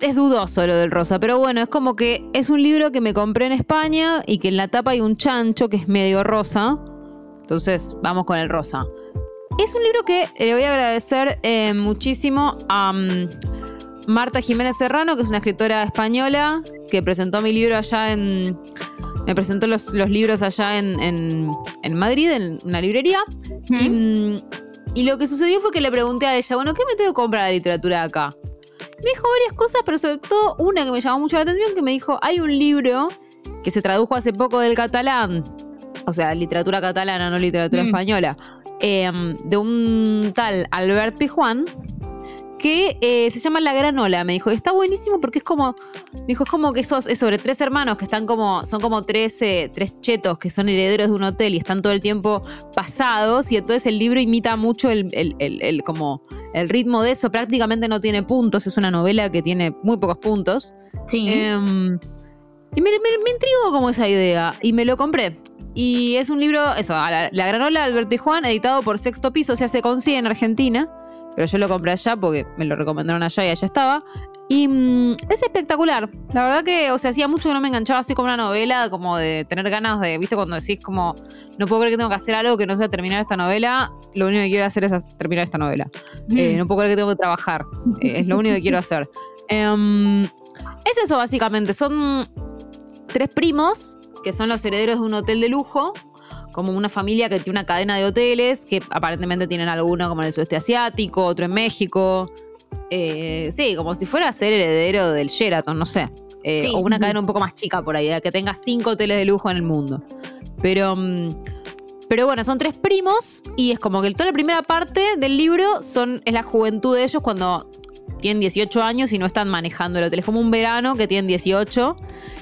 es dudoso lo del rosa, pero bueno, es como que es un libro que me compré en España y que en la tapa hay un chancho que es medio rosa. Entonces, vamos con el rosa. Es un libro que le voy a agradecer eh, muchísimo a mm, Marta Jiménez Serrano, que es una escritora española, que presentó mi libro allá en. Me presentó los, los libros allá en, en- en Madrid, en una librería. Y, mm, y lo que sucedió fue que le pregunté a ella, bueno, ¿qué me tengo que comprar de literatura acá? Me dijo varias cosas, pero sobre todo una que me llamó mucho la atención, que me dijo, hay un libro que se tradujo hace poco del catalán, o sea, literatura catalana, no literatura Mm. española, em, de un tal Albert Pijuan, que eh, se llama La Granola. Me dijo, está buenísimo porque es como, me dijo, es como que esos, es sobre tres hermanos que están como, son como tres, eh, tres chetos que son herederos de un hotel y están todo el tiempo pasados y entonces el libro imita mucho el, el- el- el- como el ritmo de eso, prácticamente no tiene puntos, es una novela que tiene muy pocos puntos. Sí. Em, y me, me, me intrigó como esa idea y me lo compré. Y es un libro, eso, a la, la granola de Alberto y Juan, editado por Sexto Piso, o sea, se consigue en Argentina, pero yo lo compré allá porque me lo recomendaron allá y allá estaba. Y mm, es espectacular. La verdad que, o sea, hacía mucho que no me enganchaba así como una novela, como de tener ganas de, viste, cuando decís como, no puedo creer que tengo que hacer algo que no sea terminar esta novela, lo único que quiero hacer es terminar esta novela. Eh, no puedo creer que tengo que trabajar. Eh, es lo único que quiero hacer. Em, es eso, básicamente. Son tres primos que son los herederos de un hotel de lujo. Como una familia que tiene una cadena de hoteles que aparentemente tienen alguno como en el sudeste asiático, otro en México. Eh, sí, como si fuera a ser heredero del Sheraton, no sé. Eh, Sí, o una cadena un poco más chica por ahí, que tenga cinco hoteles de lujo en el mundo. Pero, mm, pero bueno, son tres primos y es como que toda la primera parte del libro son, es la juventud de ellos cuando tienen 18 años y no están manejando el hotel. Es como un verano que tienen 18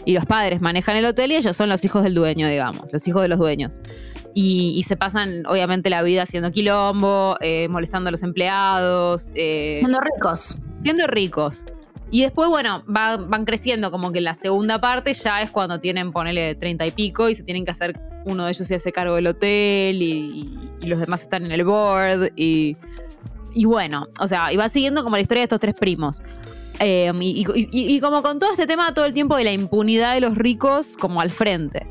y los padres manejan el hotel y ellos son los hijos del dueño, digamos, los hijos de los dueños. Y, y se pasan, obviamente, la vida haciendo quilombo, eh, molestando a los empleados, eh, Siendo ricos. siendo ricos. Y después, bueno, va- van creciendo, como que en la segunda parte ya es cuando tienen, ponele, treinta y pico y se tienen que hacer, uno de ellos se hace cargo del hotel y, y- y los demás están en el board y, y bueno, o sea, y va siguiendo como la historia de estos tres primos. Eh, y, y- y- y como con todo este tema todo el tiempo de la impunidad de los ricos como al frente.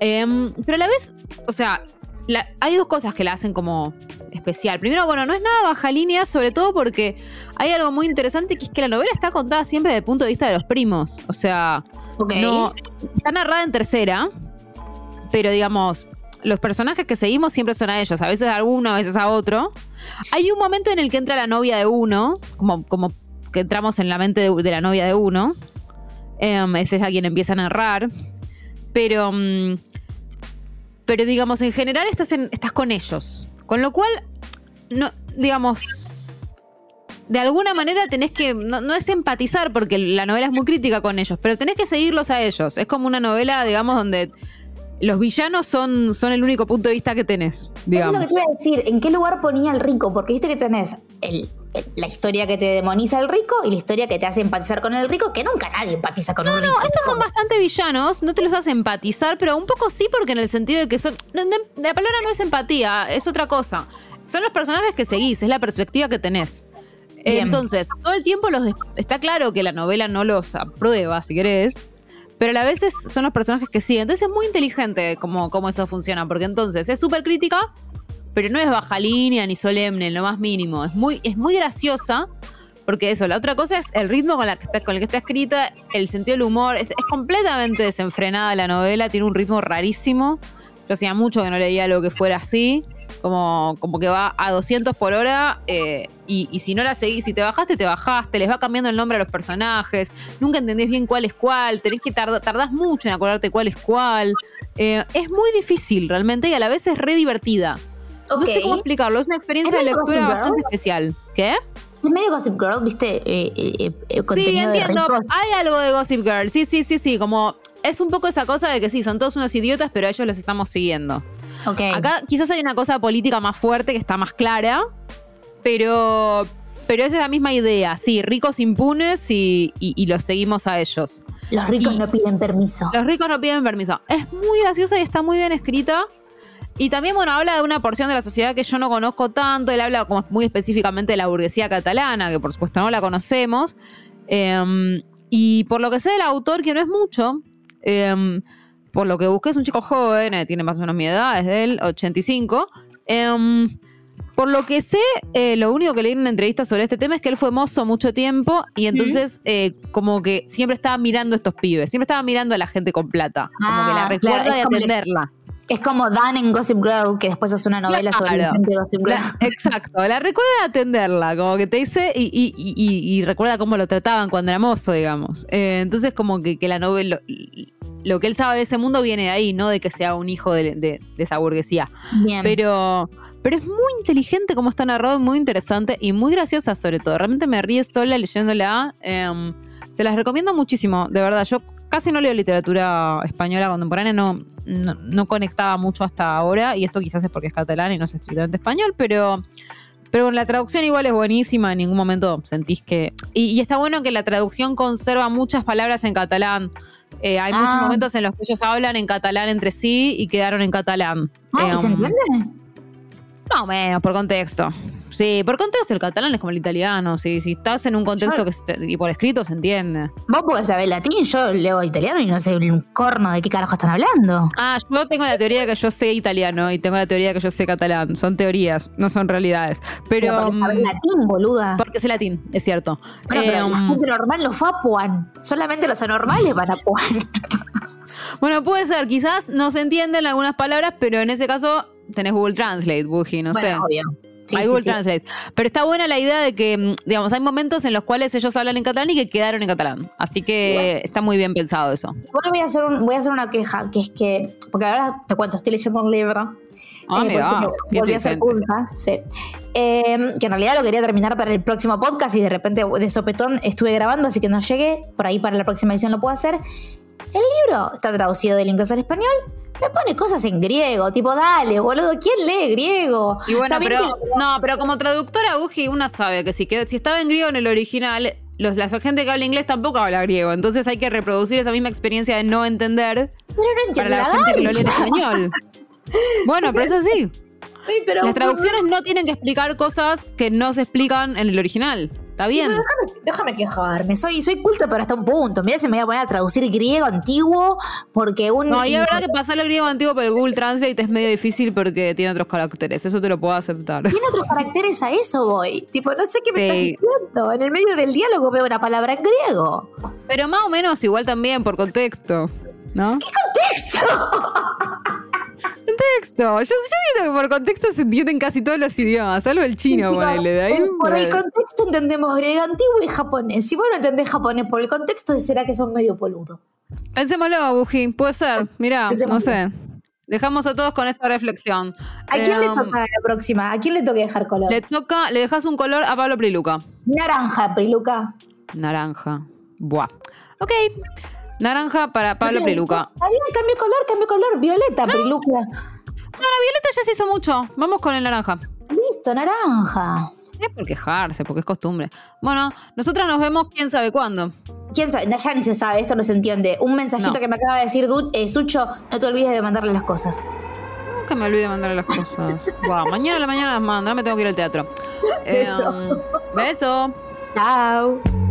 Em, pero a la vez, o sea, la- hay dos cosas que la hacen como especial. Primero, bueno, no es nada baja línea, sobre todo porque hay algo muy interesante que es que la novela está contada siempre desde el punto de vista de los primos. O sea, Ok. no, está narrada en tercera, pero digamos, los personajes que seguimos siempre son a ellos, a veces a alguno, a veces a otro. Hay un momento en el que entra la novia de uno, como, como que entramos en la mente de, la novia de uno. Em, es ella quien empieza a narrar. Pero, mm, pero digamos, en general estás, en- estás con ellos. Con lo cual, no, digamos, de alguna manera tenés que, no, no es empatizar porque la novela es muy crítica con ellos, pero tenés que seguirlos a ellos. Es como una novela, digamos, donde los villanos son, son el único punto de vista que tenés, Eso es lo que te iba a decir. ¿En qué lugar ponía el rico? Porque viste que tenés el- el- la historia que te demoniza al rico y la historia que te hace empatizar con el rico, que nunca nadie empatiza con un rico. No, estos son bastante villanos, no te los hace empatizar, pero un poco sí, porque en el sentido de que son. no, no, la palabra no es empatía, es otra cosa. Son los personajes que seguís, es la perspectiva que tenés. Bien. Entonces, todo el tiempo los está claro que la novela no los aprueba, si querés, pero a la vez es- son los personajes que siguen. Entonces es muy inteligente cómo, cómo eso funciona, porque entonces es súper crítica, pero no es baja línea ni solemne, en lo más mínimo. Es muy, es muy graciosa, porque eso, la otra cosa es el ritmo con el que está escrita, el sentido del humor. Es, es completamente desenfrenada la novela, tiene un ritmo rarísimo. Yo hacía mucho que no leía algo que fuera así. Como, como que va a 200 por hora eh, y, y si no la seguís, si te bajaste, te bajaste, les va cambiando el nombre a los personajes, nunca entendés bien cuál es cuál, tenés que tardar, tardás mucho en acordarte cuál es cuál. Eh, es muy difícil realmente y a la vez es re divertida. No sé cómo explicarlo, es una experiencia ¿Es de lectura bastante especial. ¿Qué? Es medio Gossip Girl, viste, eh, eh, eh, Sí, contenido entiendo. Hay algo de Gossip Girl. Sí, sí, sí, sí. Como es un poco esa cosa de que sí, son todos unos idiotas, pero ellos los estamos siguiendo. Acá quizás hay una cosa política más fuerte que está más clara, pero, pero esa es la misma idea. Sí, ricos impunes y, y- y los seguimos a ellos. Los ricos y- no piden permiso. Los ricos no piden permiso. Es muy graciosa y está muy bien escrita. Y también, bueno, habla de una porción de la sociedad que yo no conozco tanto. Él habla como muy específicamente de la burguesía catalana, que por supuesto no la conocemos. Em, y por lo que sé del autor, que no es mucho, em, por lo que busqué es un chico joven, eh, tiene más o menos mi edad, es del 85. Em, por lo que sé, eh, lo único que leí en una entrevista sobre este tema es que él fue mozo mucho tiempo y entonces eh, como que siempre estaba mirando a estos pibes, siempre estaba mirando a la gente con plata, como que la Ah, recuerda claro, de le- atenderla. Es como Dan en Gossip Girl, que después hace una novela sobre la gente de Gossip Girl. La- exacto, la recuerda de atenderla, como que te dice y, y- y- y- y recuerda cómo lo trataban cuando era mozo, digamos. Eh, entonces como que, que la novela, lo, que él sabe de ese mundo viene de ahí, no de que sea un hijo de, de- de esa burguesía. Bien. Pero, pero es muy inteligente como está narrado, muy interesante y muy graciosa sobre todo. Realmente me ríe sola leyéndola. Em, se las recomiendo muchísimo, de verdad. Yo casi no leo literatura española contemporánea, no, no, no conectaba mucho hasta ahora, y esto quizás es porque es catalán y no es estrictamente español, pero... Pero la traducción igual es buenísima, en ningún momento sentís que... Y, y está bueno que la traducción conserva muchas palabras en catalán. Eh, hay muchos Ah. momentos en los que ellos hablan en catalán entre sí y quedaron en catalán. Ah, ¿y ¿Se Em, entiende? más o menos, por contexto. Sí, por contexto el catalán es como el italiano. Sí, si estás en un contexto Yo- que se- y por escrito se entiende. Vos podés saber latín, yo leo italiano y no sé un corno de qué carajo están hablando. Ah, yo tengo la teoría de que yo sé italiano y tengo la teoría de que yo sé catalán. Son teorías, no son realidades. Pero. porque sabés mm, latín, boluda. porque sé latín, es cierto. Bueno, pero la um, gente normal no fue a Puan. Solamente los anormales van a Puan. bueno, puede ser, quizás no se entienden algunas palabras, pero en ese caso tenés Google Translate, Buji, no bueno, sé. obvio. Sí, hay sí, Google sí. Translate. Pero está buena la idea de que, mm, digamos, hay momentos en los cuales ellos hablan en catalán y que quedaron en catalán. Así que está muy bien pensado eso. Bueno, voy a, hacer un- voy a hacer una queja, que es que, porque ahora te cuento, estoy leyendo un libro. Ah, eh, mira, volví a hacer punta, sí. Eh, que en realidad lo quería terminar para el próximo podcast y de repente de sopetón estuve grabando, así que no llegué. Por ahí para la próxima edición lo puedo hacer. El libro está traducido del inglés al español. Me pone cosas en griego, tipo, dale, boludo, ¿quién lee griego? Y bueno, pero que- no, pero como traductora Buji, una sabe que si, estaba en griego en el original, los, la gente que habla inglés tampoco habla griego. Entonces hay que reproducir esa misma experiencia de no entender Pero no para la la gente que lo lee en español. Bueno, pero eso sí. Sí, pero- Las traducciones no tienen que explicar cosas que no se explican en el original. Está bien. Pero déjame, quejarme, soy, soy culta pero hasta un punto. Mira si me voy a poner a traducir griego antiguo porque un... No, y es verdad que pasar el griego antiguo por el Google Translate es medio difícil porque tiene otros caracteres. Eso te lo puedo aceptar. Tiene otros caracteres a eso voy. Tipo, no sé qué me Sí. estás diciendo. En el medio del diálogo veo una palabra en griego. Pero más o menos igual también por contexto. ¿No? ¡Texto! Contexto. Yo, yo siento que por contexto se entienden casi todos los idiomas, salvo el chino, ponele. De ahí, por el contexto entendemos griego antiguo y japonés. Si vos no entendés japonés por el contexto, será que son medio poludo. Pensémoslo, Buji. Puede ser. Mirá, no sé. Dejamos a todos con esta reflexión. ¿A quién le Em, toca la próxima? ¿A quién le toca dejar color? Le toca, le dejas un color a Pablo Priluca. Naranja, Priluca. Naranja. Buah. Ok. Naranja para Pablo Priluca. Bien, cambio color, cambio color. Violeta, Priluca. No, la violeta ya se hizo mucho. Vamos con el naranja. Listo, naranja. Es por quejarse, porque es costumbre. Bueno, nosotras nos vemos quién sabe cuándo. ¿Quién sabe? Ya ni se sabe, esto no se entiende. Un mensajito No. que me acaba de decir Du- eh, Sucho, no te olvides de mandarle las cosas. Nunca me olvide de mandarle las cosas. Buah, mañana a la mañana las mando, ahora me tengo que ir al teatro. Beso. Em, beso. Chao.